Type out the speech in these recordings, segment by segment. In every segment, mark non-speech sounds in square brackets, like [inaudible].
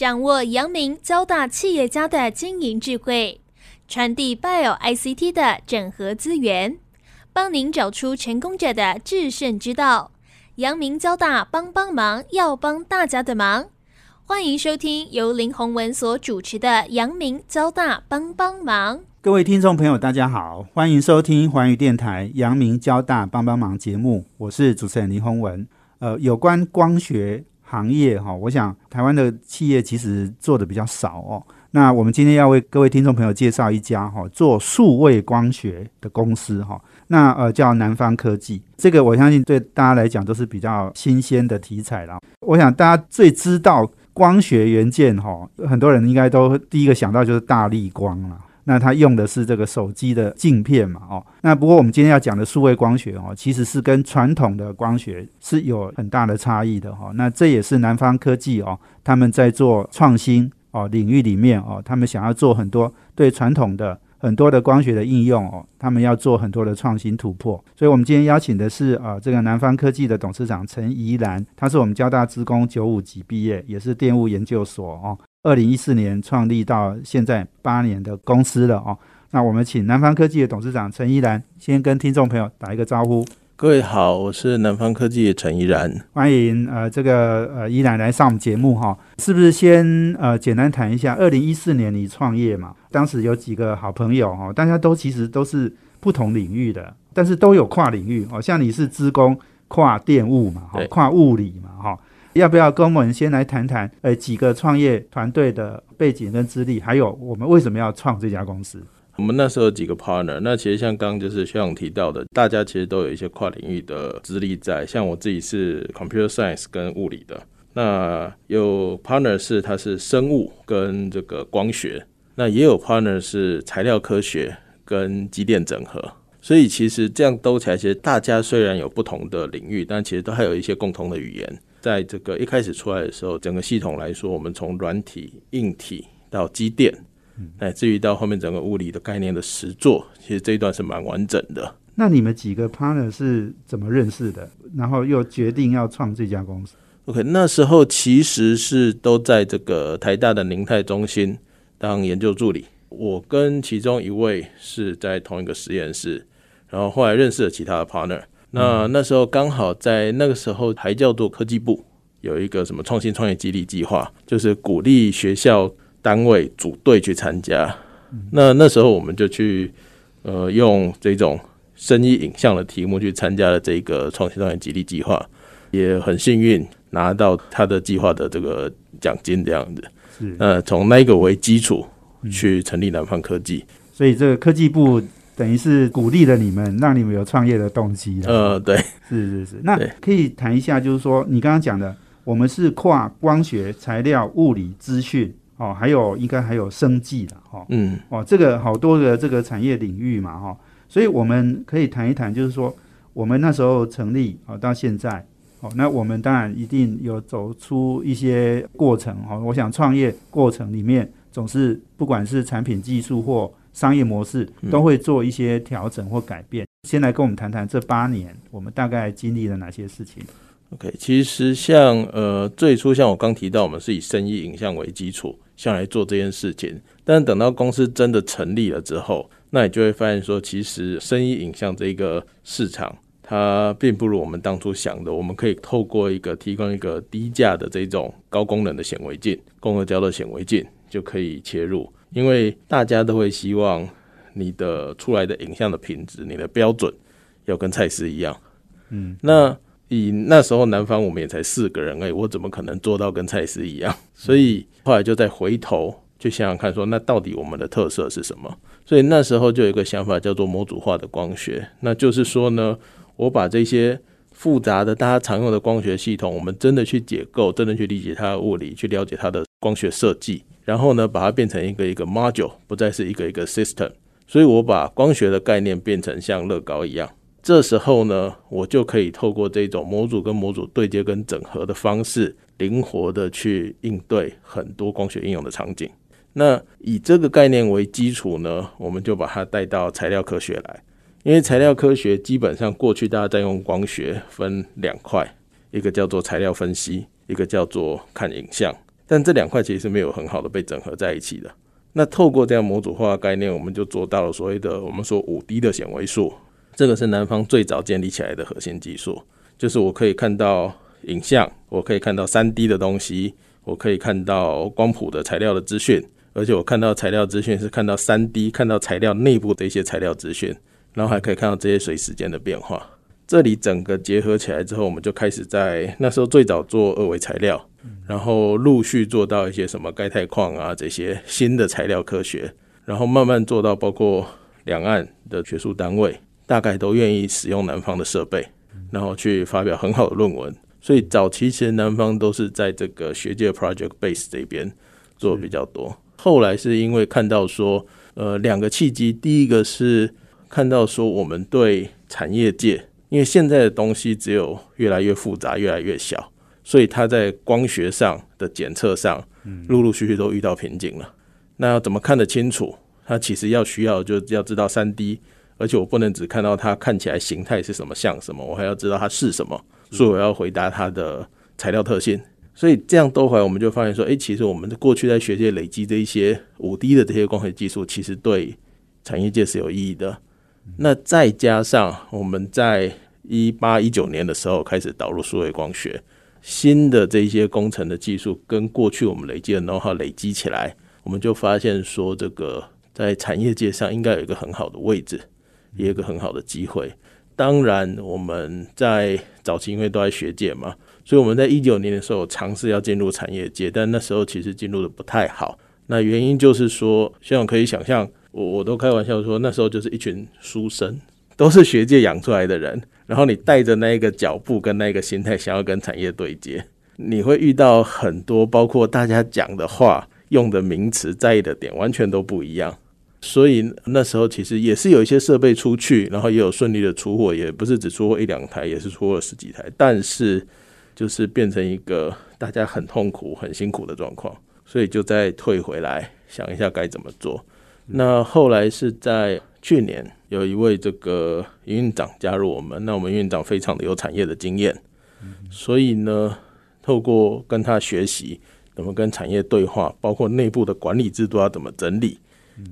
掌握阳明交大企业家的经营智慧，传递 Bio ICT 的整合资源，帮您找出成功者的制胜之道。阳明交大帮帮忙，要帮大家的忙。欢迎收听由林宏文所主持的《阳明交大帮帮忙》。各位听众朋友，大家好，欢迎收听环宇电台《阳明交大帮帮忙》节目，我是主持人林宏文。呃，有关光学行业哈，我想台湾的企业其实做的比较少哦。那我们今天要为各位听众朋友介绍一家哈做数位光学的公司哈，那呃叫南方科技。这个我相信对大家来讲都是比较新鲜的题材啦。我想大家最知道。光学元件哈，很多人应该都第一个想到就是大力光了。那它用的是这个手机的镜片嘛，哦。那不过我们今天要讲的数位光学哦，其实是跟传统的光学是有很大的差异的哈。那这也是南方科技哦，他们在做创新哦领域里面哦，他们想要做很多对传统的。很多的光学的应用哦，他们要做很多的创新突破，所以我们今天邀请的是啊，这个南方科技的董事长陈怡兰，他是我们交大职工九五级毕业，也是电务研究所哦，二零一四年创立到现在八年的公司了哦。那我们请南方科技的董事长陈依然先跟听众朋友打一个招呼。各位好，我是南方科技的陈依然，欢迎呃这个呃怡然来上我们节目哈，是不是先呃简单谈一下？二零一四年你创业嘛，当时有几个好朋友哈，大家都其实都是不同领域的，但是都有跨领域哦，像你是资工跨电务嘛，哈，跨物理嘛，哈，要不要跟我们先来谈谈呃几个创业团队的背景跟资历，还有我们为什么要创这家公司？我们那时候有几个 partner，那其实像刚就是学长提到的，大家其实都有一些跨领域的资历在。像我自己是 computer science 跟物理的，那有 partner 是他是生物跟这个光学，那也有 partner 是材料科学跟机电整合。所以其实这样兜起来，其实大家虽然有不同的领域，但其实都还有一些共同的语言。在这个一开始出来的时候，整个系统来说，我们从软体、硬体到机电。乃至于到后面整个物理的概念的实作，其实这一段是蛮完整的。那你们几个 partner 是怎么认识的？然后又决定要创这家公司？OK，那时候其实是都在这个台大的宁泰中心当研究助理。我跟其中一位是在同一个实验室，然后后来认识了其他的 partner。那那时候刚好在那个时候还叫做科技部有一个什么创新创业激励计划，就是鼓励学校。单位组队去参加，那那时候我们就去，呃，用这种声音影像的题目去参加了这个创新创业激励计划，也很幸运拿到他的计划的这个奖金这样子。是，呃，从那个为基础去成立南方科技，所以这个科技部等于是鼓励了你们，让你们有创业的动机。呃，对，是是是。那可以谈一下，就是说你刚刚讲的，我们是跨光学、材料、物理、资讯。哦，还有应该还有生计的哈，嗯，哦，这个好多的这个产业领域嘛哈，所以我们可以谈一谈，就是说我们那时候成立哦，到现在，哦，那我们当然一定有走出一些过程哈。我想创业过程里面总是不管是产品技术或商业模式，都会做一些调整或改变。先来跟我们谈谈这八年我们大概经历了哪些事情。OK，其实像呃最初像我刚提到，我们是以生意影像为基础。像来做这件事情，但等到公司真的成立了之后，那你就会发现说，其实生意影像这个市场，它并不如我们当初想的。我们可以透过一个提供一个低价的这种高功能的显微镜，共和焦的显微镜就可以切入。因为大家都会希望你的出来的影像的品质，你的标准要跟蔡司一样。嗯，那。以那时候南方我们也才四个人哎，我怎么可能做到跟蔡司一样？所以后来就再回头去想想看，说那到底我们的特色是什么？所以那时候就有一个想法叫做模组化的光学，那就是说呢，我把这些复杂的大家常用的光学系统，我们真的去解构，真的去理解它的物理，去了解它的光学设计，然后呢，把它变成一个一个 module，不再是一个一个 system。所以我把光学的概念变成像乐高一样。这时候呢，我就可以透过这种模组跟模组对接跟整合的方式，灵活的去应对很多光学应用的场景。那以这个概念为基础呢，我们就把它带到材料科学来。因为材料科学基本上过去大家在用光学分两块，一个叫做材料分析，一个叫做看影像。但这两块其实是没有很好的被整合在一起的。那透过这样模组化概念，我们就做到了所谓的我们说五 D 的显微术，这个是南方最早建立起来的核心技术，就是我可以看到影像，我可以看到三 D 的东西，我可以看到光谱的材料的资讯，而且我看到材料资讯是看到三 D，看到材料内部的一些材料资讯，然后还可以看到这些随时间的变化。这里整个结合起来之后，我们就开始在那时候最早做二维材料，然后陆续做到一些什么钙钛矿啊这些新的材料科学，然后慢慢做到包括两岸的学术单位大概都愿意使用南方的设备，然后去发表很好的论文。所以早期其实南方都是在这个学界 project base 这边做比较多。后来是因为看到说，呃，两个契机，第一个是看到说我们对产业界。因为现在的东西只有越来越复杂、越来越小，所以它在光学上的检测上，陆陆续续都遇到瓶颈了。那要怎么看得清楚？它其实要需要就要知道三 D，而且我不能只看到它看起来形态是什么像什么，我还要知道它是什么。所以我要回答它的材料特性。所以这样多回来，我们就发现说，诶，其实我们过去在学界累积的一些五 D 的这些光学技术，其实对产业界是有意义的。那再加上我们在一八一九年的时候开始导入数位光学，新的这些工程的技术跟过去我们累积的 know how 累积起来，我们就发现说，这个在产业界上应该有一个很好的位置，也有一个很好的机会。当然，我们在早期因为都在学界嘛，所以我们在一九年的时候尝试要进入产业界，但那时候其实进入的不太好。那原因就是说，像可以想象。我我都开玩笑说，那时候就是一群书生，都是学界养出来的人。然后你带着那一个脚步跟那个心态，想要跟产业对接，你会遇到很多，包括大家讲的话、用的名词、在意的点，完全都不一样。所以那时候其实也是有一些设备出去，然后也有顺利的出货，也不是只出货一两台，也是出货十几台。但是就是变成一个大家很痛苦、很辛苦的状况，所以就再退回来想一下该怎么做。那后来是在去年，有一位这个营运长加入我们。那我们营运长非常的有产业的经验，所以呢，透过跟他学习怎么跟产业对话，包括内部的管理制度要怎么整理，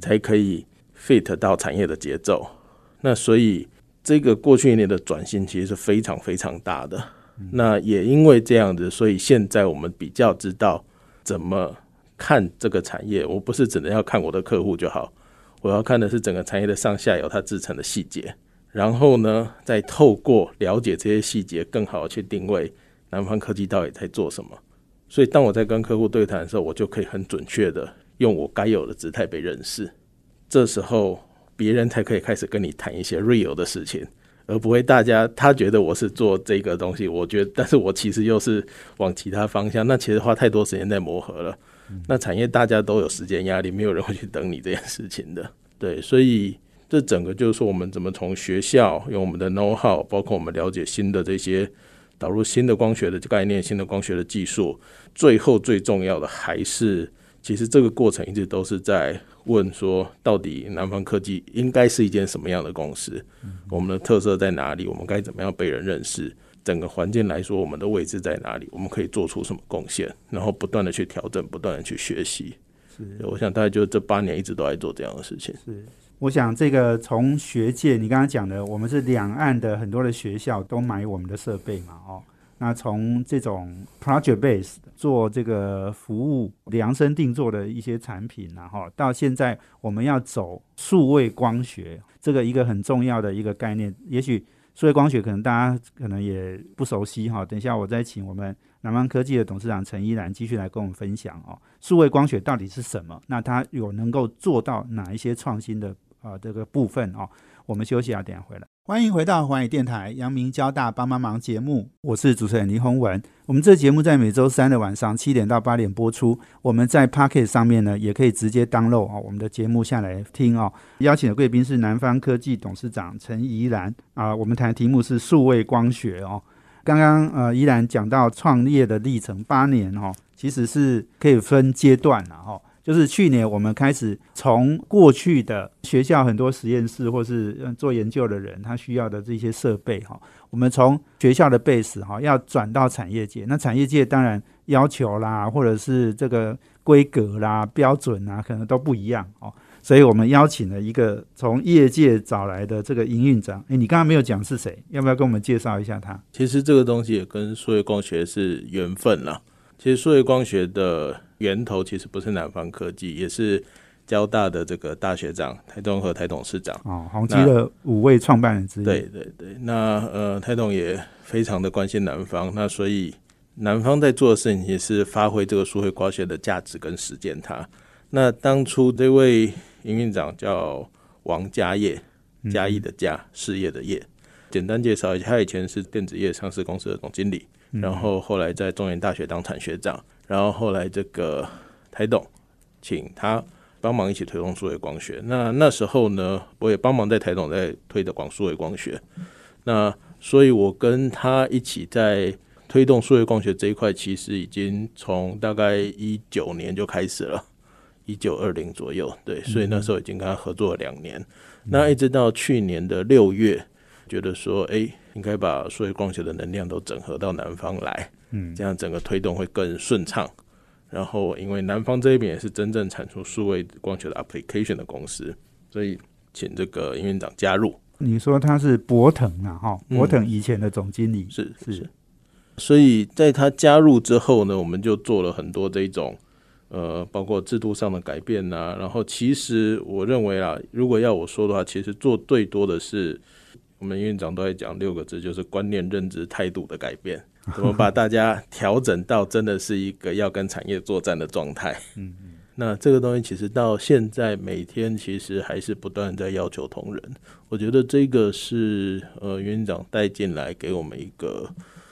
才可以 fit 到产业的节奏。那所以这个过去一年的转型其实是非常非常大的。那也因为这样子，所以现在我们比较知道怎么。看这个产业，我不是只能要看我的客户就好，我要看的是整个产业的上下游它制成的细节，然后呢，再透过了解这些细节，更好的去定位南方科技到底在做什么。所以，当我在跟客户对谈的时候，我就可以很准确的用我该有的姿态被认识。这时候，别人才可以开始跟你谈一些 real 的事情，而不会大家他觉得我是做这个东西，我觉得，但是我其实又是往其他方向，那其实花太多时间在磨合了。那产业大家都有时间压力，没有人会去等你这件事情的。对，所以这整个就是说，我们怎么从学校用我们的 know how，包括我们了解新的这些导入新的光学的概念、新的光学的技术，最后最重要的还是，其实这个过程一直都是在问说，到底南方科技应该是一件什么样的公司？我们的特色在哪里？我们该怎么样被人认识？整个环境来说，我们的位置在哪里？我们可以做出什么贡献？然后不断的去调整，不断的去学习。是，我想大概就这八年一直都在做这样的事情。是，我想这个从学界，你刚刚讲的，我们是两岸的很多的学校都买我们的设备嘛，哦，那从这种 project base 做这个服务量身定做的一些产品，然后到现在我们要走数位光学，这个一个很重要的一个概念，也许。数位光学可能大家可能也不熟悉哈，等一下我再请我们南方科技的董事长陈依然继续来跟我们分享哦。数位光学到底是什么？那它有能够做到哪一些创新的啊这个部分哦？我们休息啊，等下回来。欢迎回到环宇电台阳明交大帮帮忙节目，我是主持人倪宏文。我们这节目在每周三的晚上七点到八点播出。我们在 Pocket 上面呢，也可以直接 download 啊，我们的节目下来听哦。邀请的贵宾是南方科技董事长陈怡然啊。我们谈的题目是数位光学哦。刚刚呃，怡然讲到创业的历程八年哦，其实是可以分阶段的哈。就是去年我们开始从过去的学校很多实验室或是做研究的人他需要的这些设备哈，我们从学校的 base 哈要转到产业界，那产业界当然要求啦，或者是这个规格啦、标准啊，可能都不一样哦。所以我们邀请了一个从业界找来的这个营运长，诶，你刚刚没有讲是谁，要不要跟我们介绍一下他？其实这个东西也跟数位光学是缘分啦。其实数位光学的源头其实不是南方科技，也是交大的这个大学长台中和台董事长哦，宏基的五位创办人之一。对对对，那呃台董也非常的关心南方，那所以南方在做的事情也是发挥这个数位光学的价值跟实践它。那当初这位营运长叫王家业，嘉义的嘉，事业的业。简单介绍一下，他以前是电子业上市公司的总经理。然后后来在中原大学当产学长，然后后来这个台董请他帮忙一起推动数位光学。那那时候呢，我也帮忙在台董在推的广数位光学。那所以我跟他一起在推动数位光学这一块，其实已经从大概一九年就开始了，一九二零左右。对，所以那时候已经跟他合作了两年。那一直到去年的六月，觉得说，哎。应该把数位光学的能量都整合到南方来，嗯，这样整个推动会更顺畅。然后，因为南方这一边也是真正产出数位光学的 application 的公司，所以请这个营运长加入。你说他是博腾啊，哈，博腾以前的总经理是是。所以在他加入之后呢，我们就做了很多这种呃，包括制度上的改变呐。然后，其实我认为啊，如果要我说的话，其实做最多的是。我们院长都在讲六个字，就是观念、认知、态度的改变，[laughs] 怎么把大家调整到真的是一个要跟产业作战的状态。[laughs] 嗯嗯，那这个东西其实到现在每天其实还是不断在要求同仁。我觉得这个是呃院长带进来给我们一个，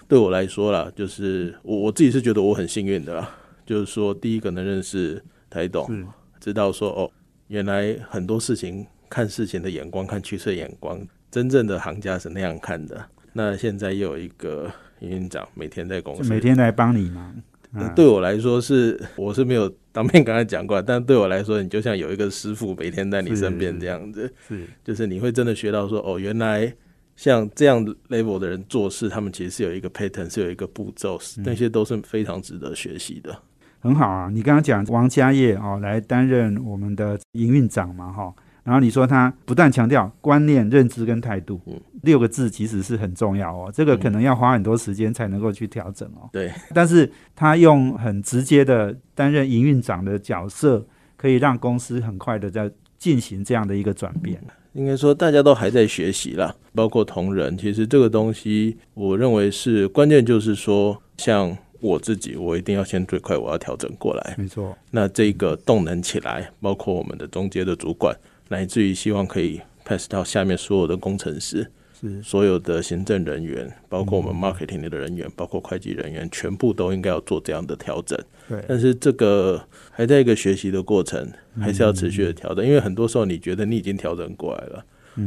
对我来说啦，就是我我自己是觉得我很幸运的啦，就是说第一个能认识台董，知道说哦，原来很多事情看事情的眼光，看趋势眼光。真正的行家是那样看的。那现在又有一个营运长每天在公司，每天来帮你忙。那对我来说是，我是没有当面跟他讲过，但对我来说，你就像有一个师傅每天在你身边这样子。是，就是你会真的学到说，哦，原来像这样 level 的人做事，他们其实是有一个 pattern，是有一个步骤，那些都是非常值得学习的。很好啊，你刚刚讲王家业哦，来担任我们的营运长嘛，哈。然后你说他不断强调观念、认知跟态度，六个字其实是很重要哦。这个可能要花很多时间才能够去调整哦。对，但是他用很直接的担任营运长的角色，可以让公司很快的在进行这样的一个转变。应该说大家都还在学习啦，包括同仁。其实这个东西，我认为是关键，就是说，像我自己，我一定要先最快我要调整过来。没错。那这个动能起来，包括我们的中间的主管。乃至于希望可以 pass 到下面所有的工程师，是。所有的行政人员，包括我们 marketing 的人员，包括会计人员，全部都应该要做这样的调整。对，但是这个还在一个学习的过程，还是要持续的调整。因为很多时候你觉得你已经调整过来了，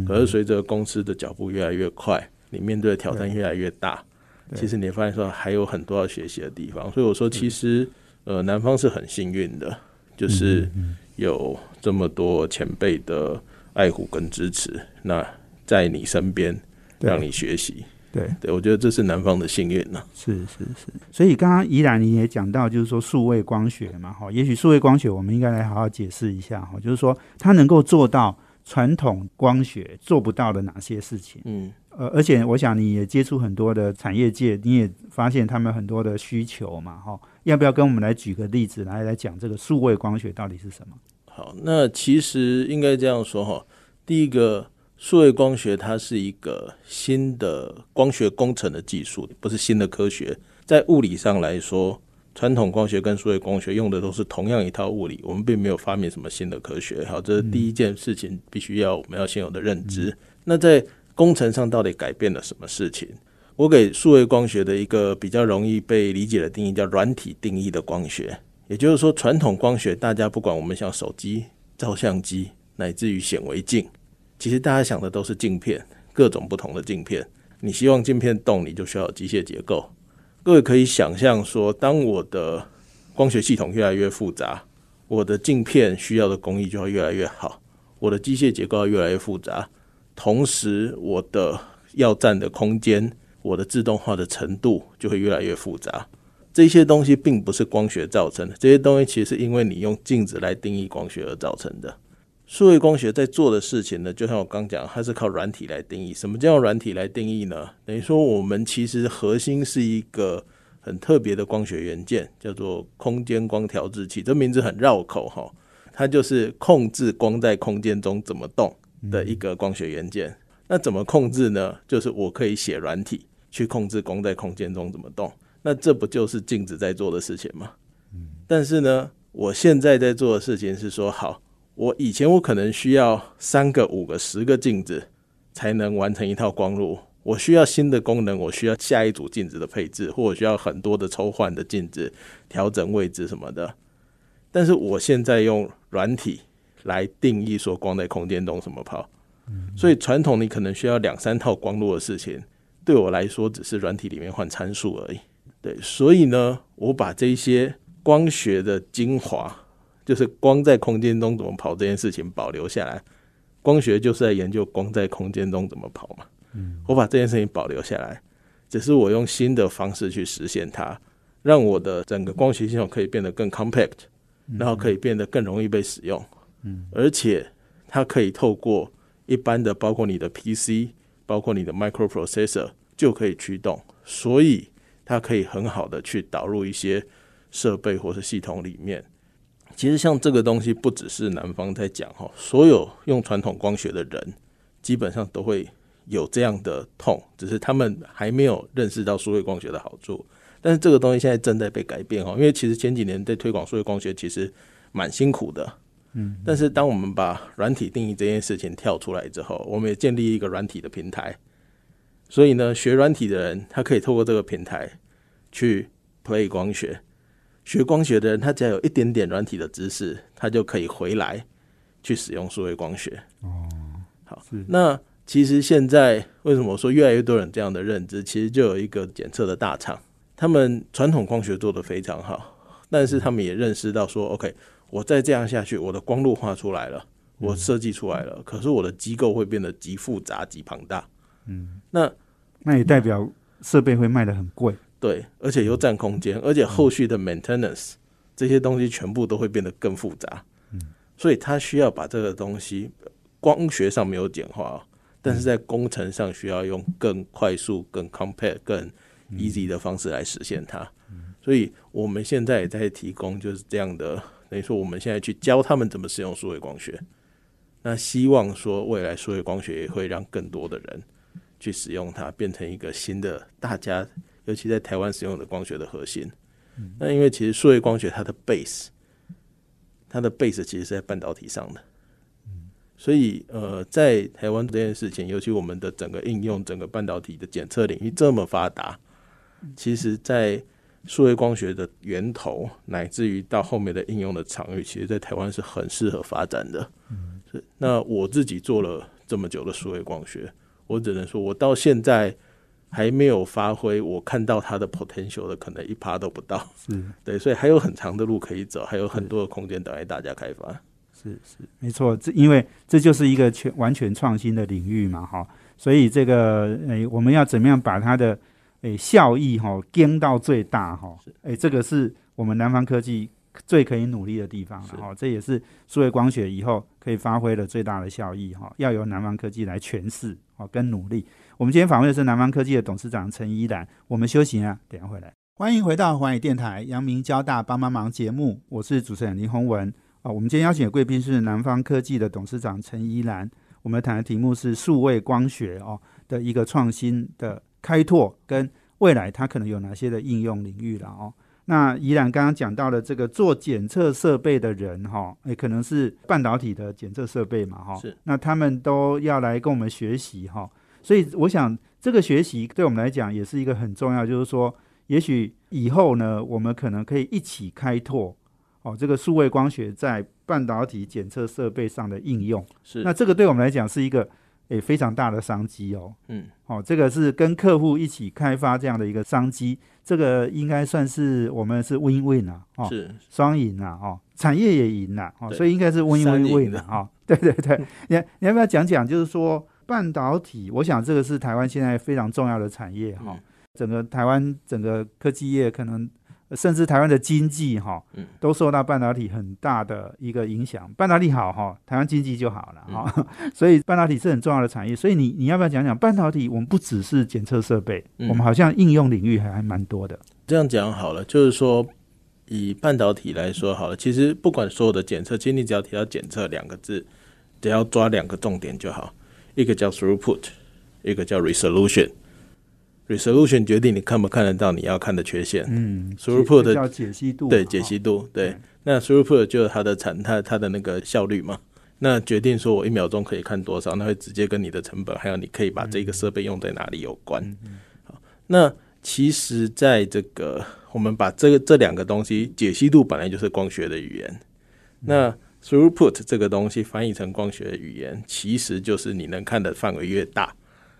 可是随着公司的脚步越来越快，你面对的挑战越来越大，其实你发现说还有很多要学习的地方。所以我说，其实呃，南方是很幸运的，就是有。这么多前辈的爱护跟支持，那在你身边让你学习，对对，我觉得这是南方的幸运呢。是是是，所以刚刚怡然你也讲到，就是说数位光学嘛，哈，也许数位光学我们应该来好好解释一下哈，就是说它能够做到传统光学做不到的哪些事情，嗯。呃，而且我想你也接触很多的产业界，你也发现他们很多的需求嘛，哈，要不要跟我们来举个例子来来讲这个数位光学到底是什么？好，那其实应该这样说哈，第一个数位光学它是一个新的光学工程的技术，不是新的科学。在物理上来说，传统光学跟数位光学用的都是同样一套物理，我们并没有发明什么新的科学。好，这是第一件事情，必须要我们要先有的认知。那在工程上到底改变了什么事情？我给数位光学的一个比较容易被理解的定义叫软体定义的光学，也就是说，传统光学大家不管我们像手机、照相机，乃至于显微镜，其实大家想的都是镜片，各种不同的镜片。你希望镜片动，你就需要机械结构。各位可以想象说，当我的光学系统越来越复杂，我的镜片需要的工艺就会越来越好，我的机械结构要越来越复杂，同时我的要占的空间，我的自动化的程度就会越来越复杂。这些东西并不是光学造成的，这些东西其实是因为你用镜子来定义光学而造成的。数位光学在做的事情呢，就像我刚讲，它是靠软体来定义。什么叫软体来定义呢？等于说我们其实核心是一个很特别的光学元件，叫做空间光调制器。这名字很绕口哈，它就是控制光在空间中怎么动的一个光学元件。那怎么控制呢？就是我可以写软体去控制光在空间中怎么动。那这不就是镜子在做的事情吗？嗯但是呢，我现在在做的事情是说好。我以前我可能需要三个、五个、十个镜子才能完成一套光路。我需要新的功能，我需要下一组镜子的配置，或者需要很多的抽换的镜子调整位置什么的。但是我现在用软体来定义说光在空间中怎么跑，所以传统你可能需要两三套光路的事情，对我来说只是软体里面换参数而已。对，所以呢，我把这些光学的精华。就是光在空间中怎么跑这件事情保留下来，光学就是在研究光在空间中怎么跑嘛。嗯，我把这件事情保留下来，只是我用新的方式去实现它，让我的整个光学系统可以变得更 compact，然后可以变得更容易被使用。嗯，而且它可以透过一般的，包括你的 PC，包括你的 microprocessor 就可以驱动，所以它可以很好的去导入一些设备或是系统里面。其实像这个东西，不只是南方在讲哈，所有用传统光学的人，基本上都会有这样的痛，只是他们还没有认识到数位光学的好处。但是这个东西现在正在被改变哈，因为其实前几年在推广数位光学其实蛮辛苦的，嗯。但是当我们把软体定义这件事情跳出来之后，我们也建立一个软体的平台，所以呢，学软体的人他可以透过这个平台去 play 光学。学光学的人，他只要有一点点软体的知识，他就可以回来去使用数位光学。哦，好，那其实现在为什么说越来越多人这样的认知？其实就有一个检测的大厂，他们传统光学做得非常好，但是他们也认识到说，OK，我再这样下去，我的光路画出来了，我设计出来了，可是我的机构会变得极复杂、极庞大。嗯，那那也代表设备会卖的很贵。对，而且又占空间，而且后续的 maintenance 这些东西全部都会变得更复杂。嗯，所以他需要把这个东西光学上没有简化，但是在工程上需要用更快速、更 compact、更 easy 的方式来实现它。所以我们现在也在提供就是这样的，等于说我们现在去教他们怎么使用数位光学。那希望说未来数位光学也会让更多的人去使用它，变成一个新的大家。尤其在台湾使用的光学的核心，那因为其实数位光学它的 base，它的 base 其实是在半导体上的，所以呃，在台湾这件事情，尤其我们的整个应用，整个半导体的检测领域这么发达，其实，在数位光学的源头，乃至于到后面的应用的场域，其实，在台湾是很适合发展的。是那我自己做了这么久的数位光学，我只能说，我到现在。还没有发挥，我看到它的 potential 的可能一趴都不到，是 [laughs] 对，所以还有很长的路可以走，还有很多的空间等待大家开发。是是，没错，这因为这就是一个全完全创新的领域嘛，哈，所以这个诶，我们要怎么样把它的诶效益哈跟到最大哈？诶，这个是我们南方科技最可以努力的地方了哈，这也是数位光学以后可以发挥的最大的效益哈，要由南方科技来诠释哦跟努力。我们今天访问的是南方科技的董事长陈依兰。我们休息啊，等下回来。欢迎回到华语电台阳明交大帮帮忙节目，我是主持人林宏文啊。我们今天邀请的贵宾是南方科技的董事长陈依兰。我们谈的题目是数位光学哦的一个创新的开拓，跟未来它可能有哪些的应用领域了哦。那依然刚刚讲到了这个做检测设备的人哈，也可能是半导体的检测设备嘛哈。是。那他们都要来跟我们学习哈。所以，我想这个学习对我们来讲也是一个很重要，就是说，也许以后呢，我们可能可以一起开拓哦，这个数位光学在半导体检测设备上的应用。是，那这个对我们来讲是一个诶非常大的商机哦。嗯，哦，这个是跟客户一起开发这样的一个商机，这个应该算是我们是 win win 啊，是双赢啊，哦。产业也赢了哦，所以应该是 win 三 win 赢 win 的的哈。对对对，你你要不要讲讲？就是说半导体，我想这个是台湾现在非常重要的产业哈。嗯整个台湾整个科技业可能。呃甚至台湾的经济哈嗯，都受到半导体很大的一个影响。半导体好哈，台湾经济就好了哈。[laughs] 所以半导体是很重要的产业。所以你你要不要讲讲半导体？我们不只是检测设备，嗯我们好像应用领域还还蛮多的。这样讲好了，就是说以半导体来说好了，其实不管所有的检测，其实你只要提到检测两个字，只要抓两个重点就好，一个叫 throughput，一个叫 resolution。Resolution 决定你看不看得到你要看的缺陷，嗯 Throughput 的叫解析度，对解析度，对对。那 throughput 就是它的产它它的那个效率嘛，那决定说我一秒钟可以看多少，那会直接跟你的成本还有你可以把这个设备用在哪里有关。好，那其实在这个我们把这个这两个东西，解析度本来就是光学的语言，那 throughput 这个东西翻译成光学的语言，其实就是你能看的范围越大，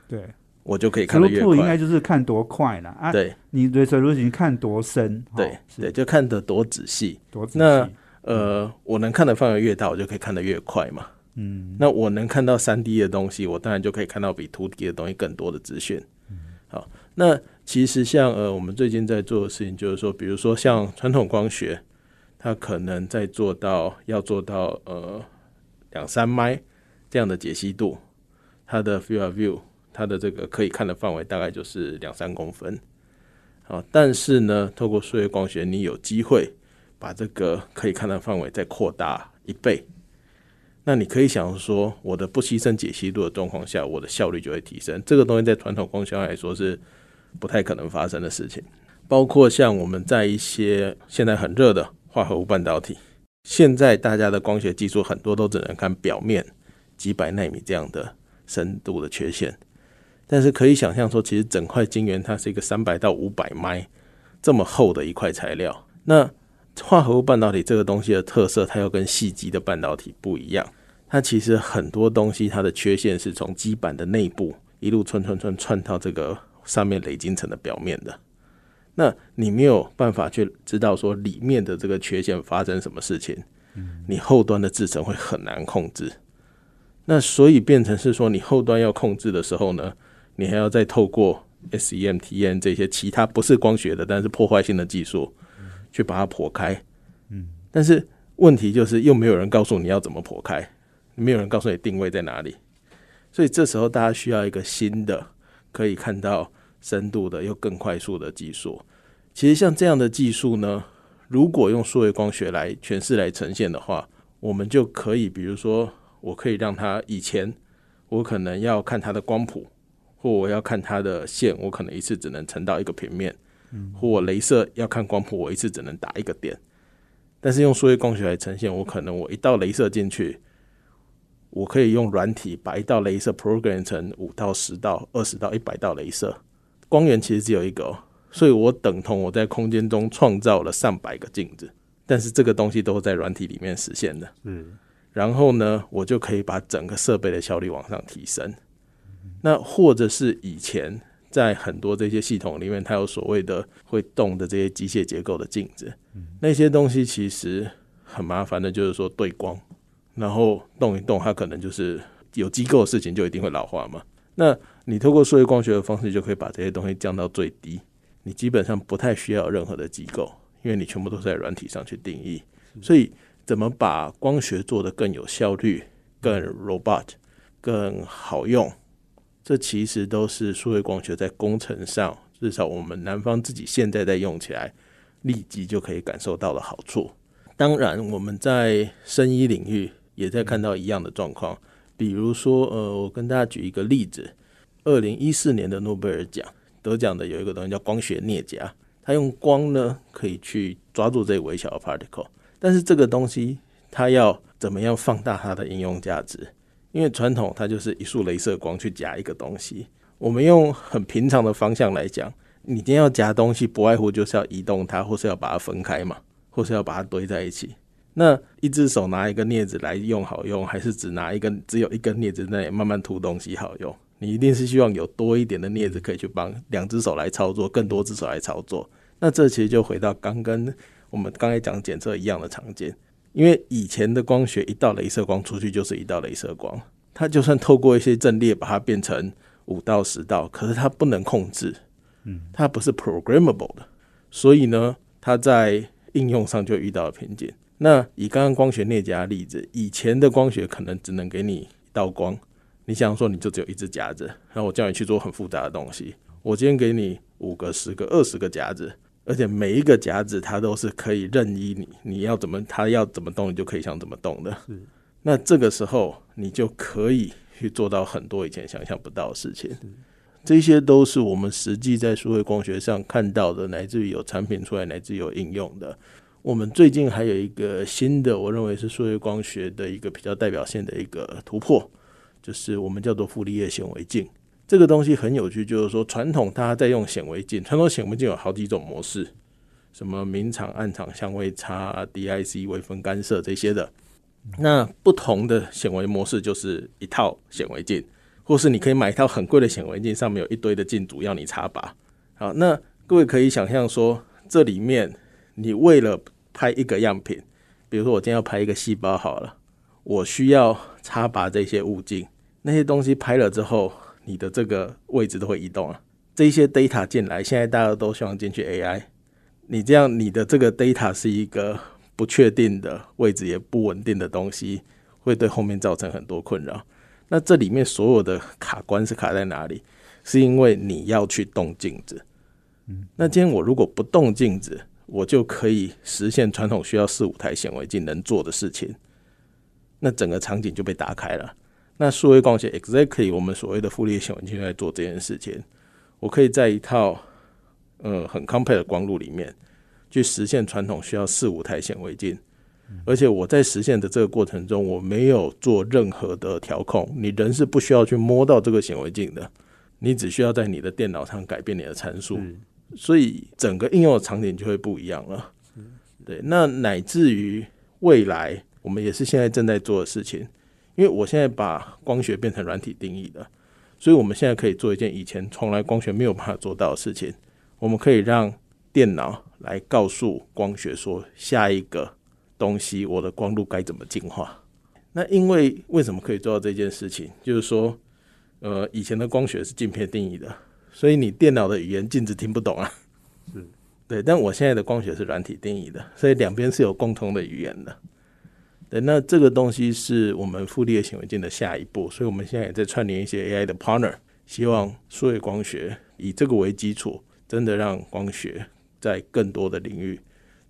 对。我就可以看得越 throughput 应该。就是看多快了啊，对你 resolution 看多深，对哦对，就看得多仔细。多仔细那细，呃，我能看的范围越大，我就可以看得越快嘛。嗯，那我能看到三 D 的东西，我当然就可以看到比 two D 的东西更多的资讯。好，那其实像呃，我们最近在做的事情，就是说，比如说像传统光学，它可能在做到要做到呃两三麦这样的解析度，它的 field of view，它的这个可以看的范围大概就是两三公分。好，但是呢，透过数位光学，你有机会把这个可以看的范围再扩大一倍。那你可以想说，我的不牺牲解析度的状况下，我的效率就会提升。这个东西在传统光学来说是不太可能发生的事情。包括像我们在一些现在很热的化合物半导体，现在大家的光学技术很多都只能看表面几百纳米这样的深度的缺陷，但是可以想象说，其实整块晶圆它是一个三百到五百麦这么厚的一块材料。那化合物半导体这个东西的特色，它又跟细基的半导体不一样。它其实很多东西，它的缺陷是从基板的内部一路串串串串到这个上面累晶层的表面的。那你没有办法去知道说里面的这个缺陷发生什么事情，你后端的制程会很难控制。那所以变成是说，你后端要控制的时候呢，你还要再透过 SEM、体验这些其他不是光学的，但是破坏性的技术去把它破开。嗯，但是问题就是又没有人告诉你要怎么破开。没有人告诉你定位在哪里，所以这时候大家需要一个新的可以看到深度的又更快速的技术。其实像这样的技术呢，如果用数位光学来诠释来呈现的话，我们就可以，比如说，我可以让它以前我可能要看它的光谱，或我要看它的线，我可能一次只能乘到一个平面，或我镭射要看光谱，我一次只能打一个点。但是用数位光学来呈现，我可能我一道镭射进去。我可以用软体把一道镭射 program 成五到十道、二十到一百道镭射，光源其实只有一个、哦，所以我等同我在空间中创造了上百个镜子，但是这个东西都是在软体里面实现的。嗯然后呢，我就可以把整个设备的效率往上提升。那或者是以前在很多这些系统里面，它有所谓的会动的这些机械结构的镜子，那些东西其实很麻烦的，就是说对光。然后动一动，它可能就是有机构的事情就一定会老化嘛。那你透过数位光学的方式，就可以把这些东西降到最低。你基本上不太需要任何的机构，因为你全部都是在软体上去定义。所以，怎么把光学做得更有效率、更 robot、更好用，这其实都是数位光学在工程上，至少我们南方自己现在在用起来，立即就可以感受到的好处。当然，我们在生医领域。也在看到一样的状况，比如说，呃，我跟大家举一个例子，二零一四年的诺贝尔奖得奖的有一个东西叫光学镊夹，它用光呢可以去抓住这微小的 particle，但是这个东西它要怎么样放大它的应用价值？因为传统它就是一束镭射光去夹一个东西，我们用很平常的方向来讲，你今天要夹东西，不外乎就是要移动它，或是要把它分开嘛，或是要把它堆在一起。那一只手拿一个镊子来用好用，还是只拿一根只有一根镊子在那里慢慢涂东西好用？你一定是希望有多一点的镊子可以去帮两只手来操作，更多只手来操作。那这其实就回到刚跟我们刚才讲检测一样的常见，因为以前的光学一道镭射光出去就是一道镭射光，它就算透过一些阵列把它变成五到十道，可是它不能控制，嗯，它不是 programmable 的，所以呢，它在应用上就遇到了瓶颈。那以刚刚光学内夹例子，以前的光学可能只能给你一道光，你想说你就只有一只夹子，然后我叫你去做很复杂的东西。我今天给你五个、十个、二十个夹子，而且每一个夹子它都是可以任意你你要怎么，它要怎么动，你就可以想怎么动的。是，那这个时候你就可以去做到很多以前想象不到的事情。这些都是我们实际在数位光学上看到的，乃至于有产品出来，乃至有应用的。我们最近还有一个新的，我认为是数位光学的一个比较代表性的一个突破，就是我们叫做傅立叶显微镜。这个东西很有趣，就是说传统大家在用显微镜，传统显微镜有好几种模式，什么明场、暗场、相位差、DIC、微分干涉这些的。那不同的显微模式就是一套显微镜，或是你可以买一套很贵的显微镜，上面有一堆的镜组要你插拔。好，那各位可以想象说，这里面你为了拍一个样品，比如说我今天要拍一个细胞好了，我需要插拔这些物镜，那些东西拍了之后，你的这个位置都会移动啊。这些 data 进来，现在大家都希望进去 AI，你这样你的这个 data 是一个不确定的位置，也不稳定的东西，会对后面造成很多困扰。那这里面所有的卡关是卡在哪里？是因为你要去动镜子。嗯，那今天我如果不动镜子，我就可以实现传统需要四五台显微镜能做的事情，那整个场景就被打开了。那数位光学 exactly 我们所谓的傅立叶显微镜在做这件事情，我可以在一套呃很 compact 的光路里面去实现传统需要四五台显微镜，而且我在实现的这个过程中，我没有做任何的调控，你人是不需要去摸到这个显微镜的，你只需要在你的电脑上改变你的参数。所以整个应用的场景就会不一样了，对。那乃至于未来，我们也是现在正在做的事情。因为我现在把光学变成软体定义的，所以我们现在可以做一件以前从来光学没有办法做到的事情。我们可以让电脑来告诉光学说，下一个东西我的光路该怎么进化。那因为为什么可以做到这件事情？就是说，呃，以前的光学是镜片定义的。所以你电脑的语言镜子听不懂啊？是，对。但我现在的光学是软体定义的，所以两边是有共同的语言的。对，那这个东西是我们复利的显微镜的下一步，所以我们现在也在串联一些 AI 的 partner，希望数位光学以这个为基础，真的让光学在更多的领域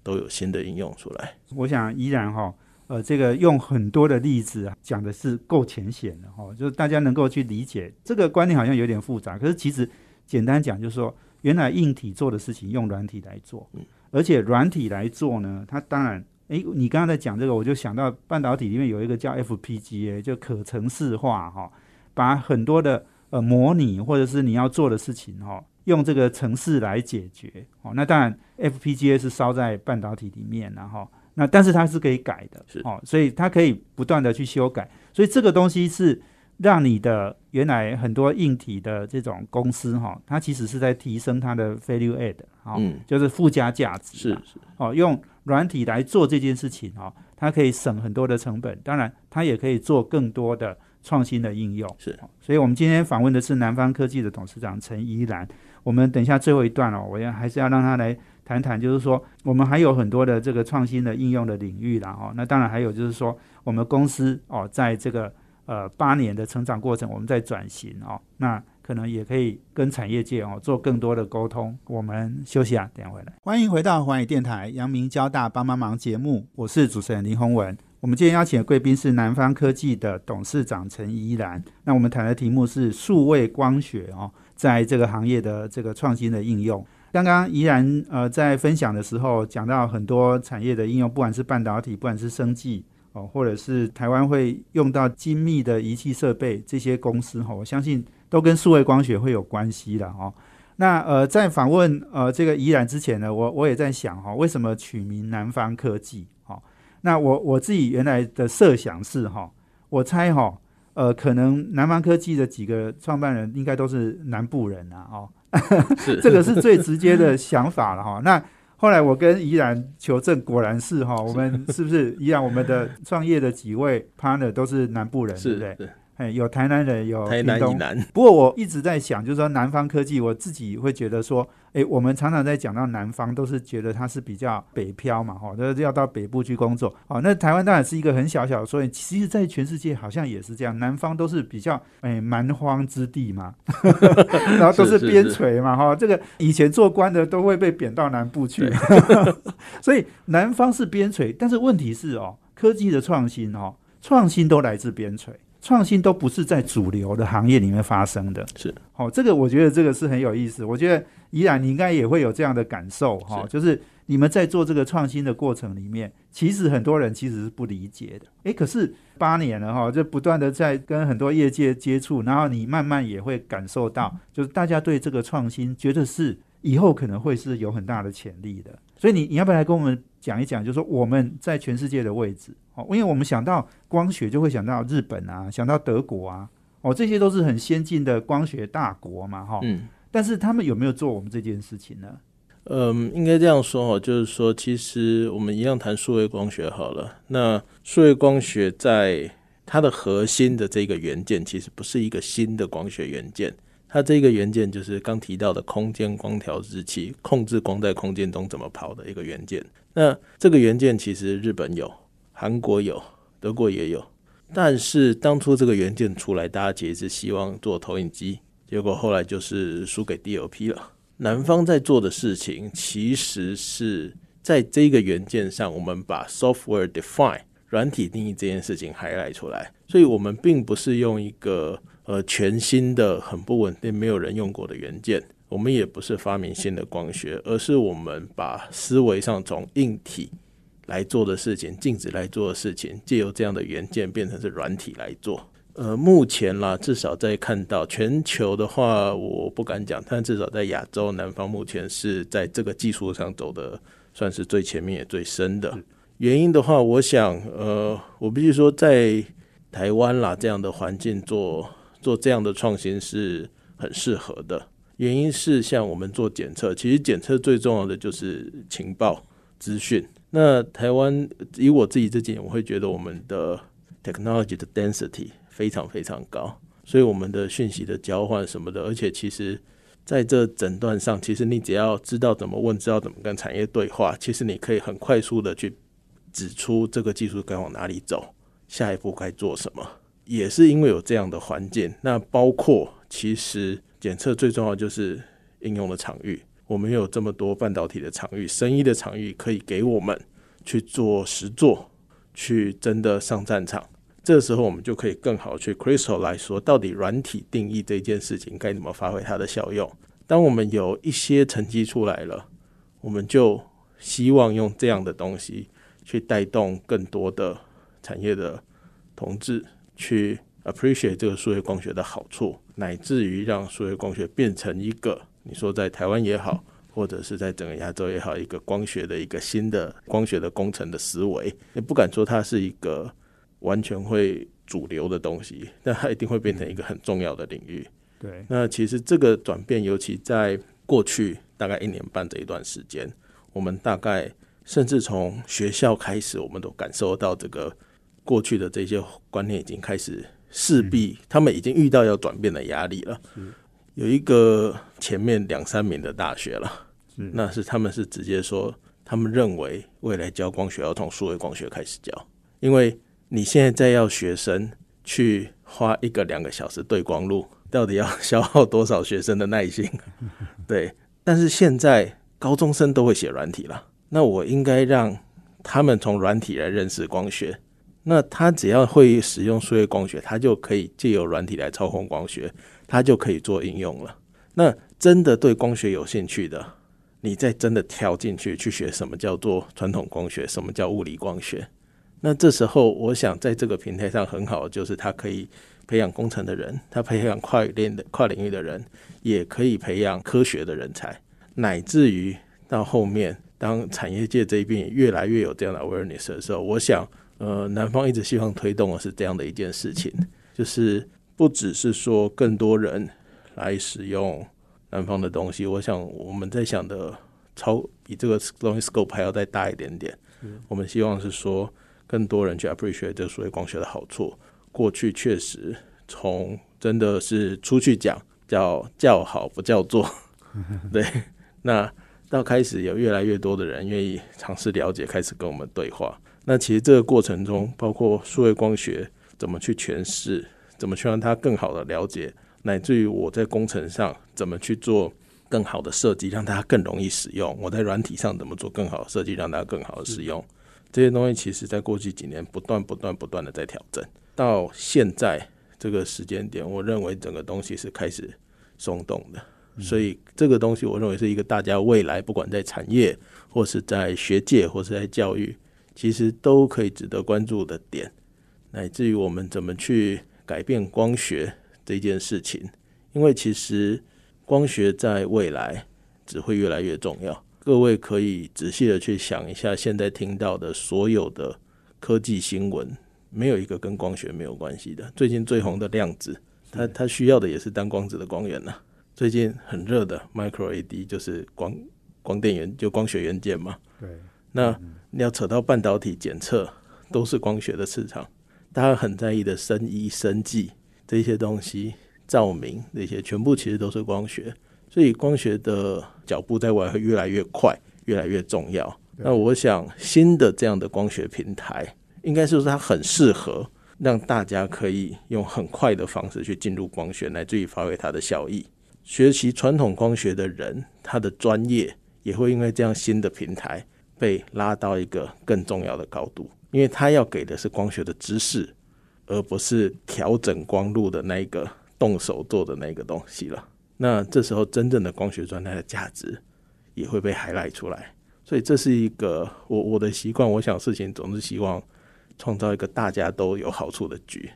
都有新的应用出来。我想依然哈。呃，这个用很多的例子啊，讲的是够浅显的哈，就是大家能够去理解这个观念，好像有点复杂。可是其实简单讲，就是说，原来硬体做的事情用软体来做，而且软体来做呢，它当然，诶，你刚刚在讲这个，我就想到半导体里面有一个叫 FPGA，就可程式化哈，把很多的呃模拟或者是你要做的事情哈，用这个程式来解决。哦，那当然 FPGA 是烧在半导体里面，然后。那但是它是可以改的，哦，所以它可以不断的去修改，所以这个东西是让你的原来很多硬体的这种公司哈，它其实是在提升它的 value add，哦，就是附加价值，是是，哦，用软体来做这件事情哦，它可以省很多的成本，当然它也可以做更多的创新的应用，是，所以我们今天访问的是南方科技的董事长陈怡兰，我们等一下最后一段哦，我要还是要让他来。谈谈，就是说，我们还有很多的这个创新的应用的领域啦，哦，那当然还有就是说，我们公司哦，在这个呃八年的成长过程，我们在转型哦，那可能也可以跟产业界哦做更多的沟通。我们休息啊，等下回来。欢迎回到环宇电台阳明交大帮帮忙节目，我是主持人林宏文。我们今天邀请的贵宾是南方科技的董事长陈怡然。那我们谈的题目是数位光学哦，在这个行业的这个创新的应用。刚刚怡然呃在分享的时候讲到很多产业的应用，不管是半导体，不管是生技哦，或者是台湾会用到精密的仪器设备这些公司哈，我相信都跟数位光学会有关系的哦。那呃在访问呃这个怡然之前呢，我我也在想哈，为什么取名南方科技？哈，那我我自己原来的设想是哈，我猜哈呃可能南方科技的几个创办人应该都是南部人啊哦。[laughs] 是这个是最直接的想法了哈。那后来我跟怡然求证，果然是哈，我们是不是怡然？我们的创业的几位 partner 都是南部人，对不对？哎，有台南人，有台南以南。不过我一直在想，就是说南方科技，我自己会觉得说，哎，我们常常在讲到南方，都是觉得它是比较北漂嘛，哈，就是要到北部去工作。哦，那台湾当然是一个很小小的，所以其实，在全世界好像也是这样，南方都是比较哎蛮荒之地嘛，[laughs] 然后都是边陲嘛，哈，这个以前做官的都会被贬到南部去，[laughs] 所以南方是边陲，但是问题是哦，科技的创新哦，创新都来自边陲。创新都不是在主流的行业里面发生的，是好，这个我觉得这个是很有意思。我觉得依然你应该也会有这样的感受哈，就是你们在做这个创新的过程里面，其实很多人其实是不理解的。诶，可是八年了哈，就不断的在跟很多业界接触，然后你慢慢也会感受到，就是大家对这个创新觉得是以后可能会是有很大的潜力的。所以你你要不要来跟我们讲一讲，就是说我们在全世界的位置？哦，因为我们想到光学，就会想到日本啊，想到德国啊，哦，这些都是很先进的光学大国嘛，哈。嗯。但是他们有没有做我们这件事情呢？嗯，应该这样说哈，就是说，其实我们一样谈数位光学好了。那数位光学在它的核心的这个元件，其实不是一个新的光学元件。它这个元件就是刚提到的空间光调制器，控制光在空间中怎么跑的一个元件。那这个元件其实日本有，韩国有，德国也有。但是当初这个元件出来，大家其实是希望做投影机，结果后来就是输给 DLP 了。南方在做的事情，其实是在这个元件上，我们把 software define 软体定义这件事情 highlight 出来。所以我们并不是用一个。呃，全新的、很不稳定、没有人用过的元件，我们也不是发明新的光学，而是我们把思维上从硬体来做的事情、镜子来做的事情，借由这样的元件变成是软体来做。呃，目前啦，至少在看到全球的话，我不敢讲，但至少在亚洲南方，目前是在这个技术上走的算是最前面也最深的。原因的话，我想，呃，我必须说，在台湾啦这样的环境做。做这样的创新是很适合的，原因是像我们做检测，其实检测最重要的就是情报资讯。那台湾以我自己这几年，我会觉得我们的 technology 的 density 非常非常高，所以我们的讯息的交换什么的，而且其实在这诊断上，其实你只要知道怎么问，知道怎么跟产业对话，其实你可以很快速的去指出这个技术该往哪里走，下一步该做什么。也是因为有这样的环境，那包括其实检测最重要就是应用的场域。我们有这么多半导体的场域、生意的场域，可以给我们去做实做，去真的上战场。这时候我们就可以更好去 crystal 来说，到底软体定义这件事情该怎么发挥它的效用。当我们有一些成绩出来了，我们就希望用这样的东西去带动更多的产业的同志。去 appreciate 这个数学光学的好处，乃至于让数学光学变成一个你说在台湾也好，或者是在整个亚洲也好，一个光学的一个新的光学的工程的思维，也不敢说它是一个完全会主流的东西，但它一定会变成一个很重要的领域。对，那其实这个转变，尤其在过去大概一年半这一段时间，我们大概甚至从学校开始，我们都感受到这个。过去的这些观念已经开始势必，他们已经遇到要转变的压力了。有一个前面两三名的大学了，那是他们是直接说，他们认为未来教光学要从数位光学开始教，因为你现在在要学生去花一个两个小时对光路，到底要消耗多少学生的耐心？[laughs] 对，但是现在高中生都会写软体了，那我应该让他们从软体来认识光学。那他只要会使用数位光学，他就可以借由软体来操控光学，他就可以做应用了。那真的对光学有兴趣的，你再真的跳进去去学什么叫做传统光学，什么叫物理光学？那这时候，我想在这个平台上很好，就是他可以培养工程的人，他培养跨领的跨领域的人，也可以培养科学的人才，乃至于到后面，当产业界这一边越来越有这样的 awareness 的时候，我想。呃，南方一直希望推动的是这样的一件事情，就是不只是说更多人来使用南方的东西。我想我们在想的超比这个东西 scope 还要再大一点点。我们希望是说，更多人去 appreciate 这所谓光学的好处。过去确实从真的是出去讲叫叫好不叫座，[laughs] 对，那到开始有越来越多的人愿意尝试了解，开始跟我们对话。那其实这个过程中，包括数位光学怎么去诠释，怎么去让它更好的了解，乃至于我在工程上怎么去做更好的设计，让它更容易使用；我在软体上怎么做更好的设计，让它更好的使用。这些东西其实在过去几年不断、不断、不断的在调整。到现在这个时间点，我认为整个东西是开始松动的。所以这个东西，我认为是一个大家未来不管在产业，或是在学界，或是在教育。其实都可以值得关注的点，乃至于我们怎么去改变光学这件事情。因为其实光学在未来只会越来越重要。各位可以仔细的去想一下，现在听到的所有的科技新闻，没有一个跟光学没有关系的。最近最红的量子，它它需要的也是单光子的光源呐。最近很热的 Micro LED 就是光光电源，就光学元件嘛。对。那你要扯到半导体检测，都是光学的市场，大家很在意的生医、生技这些东西，照明那些，全部其实都是光学。所以光学的脚步在未来会越来越快，越来越重要。那我想新的这样的光学平台，应该是说它很适合让大家可以用很快的方式去进入光学，来自于发挥它的效益。学习传统光学的人，他的专业也会因为这样新的平台。被拉到一个更重要的高度，因为他要给的是光学的知识，而不是调整光路的那一个动手做的那个东西了。那这时候真正的光学状态的价值也会被海赖出来。所以这是一个我我的习惯，我想事情总是希望创造一个大家都有好处的局。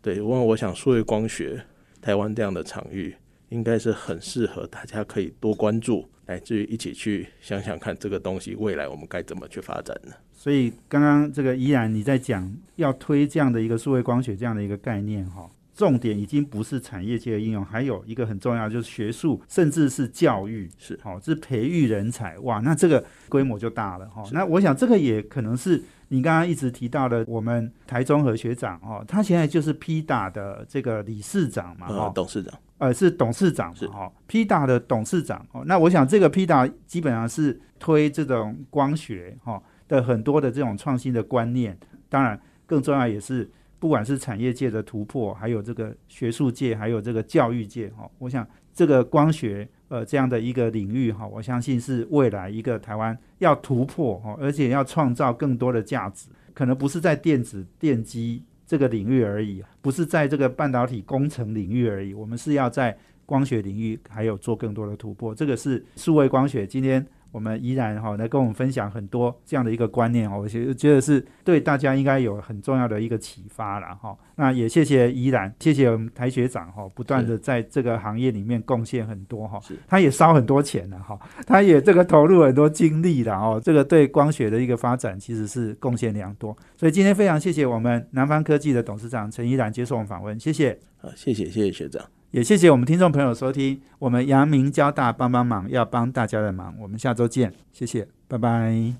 对，因为我想数位光学台湾这样的场域，应该是很适合大家可以多关注。来至于一起去想想看，这个东西未来我们该怎么去发展呢？所以刚刚这个依然你在讲要推这样的一个数位光学这样的一个概念哈，重点已经不是产业界的应用，还有一个很重要就是学术，甚至是教育，是好，是培育人才哇，那这个规模就大了哈。那我想这个也可能是你刚刚一直提到的，我们台中和学长哦，他现在就是 P 大的这个理事长嘛，哈，董事长。呃，是董事长嘛？哈，P 大的董事长哦。那我想，这个 P 大基本上是推这种光学哈的很多的这种创新的观念。当然，更重要也是，不管是产业界的突破，还有这个学术界，还有这个教育界哈。我想，这个光学呃这样的一个领域哈，我相信是未来一个台湾要突破哈，而且要创造更多的价值，可能不是在电子电机。这个领域而已，不是在这个半导体工程领域而已。我们是要在光学领域还有做更多的突破。这个是数位光学今天。我们依然哈来跟我们分享很多这样的一个观念哦，我觉觉得是对大家应该有很重要的一个启发了哈。那也谢谢依然，谢谢我们台学长哈，不断的在这个行业里面贡献很多哈，他也烧很多钱了哈，他也这个投入很多精力了哦，这个对光学的一个发展其实是贡献良多。所以今天非常谢谢我们南方科技的董事长陈依然接受我们访问，谢谢。好，谢谢谢谢学长。也谢谢我们听众朋友收听，我们阳明交大帮帮忙，要帮大家的忙，我们下周见，谢谢，拜拜。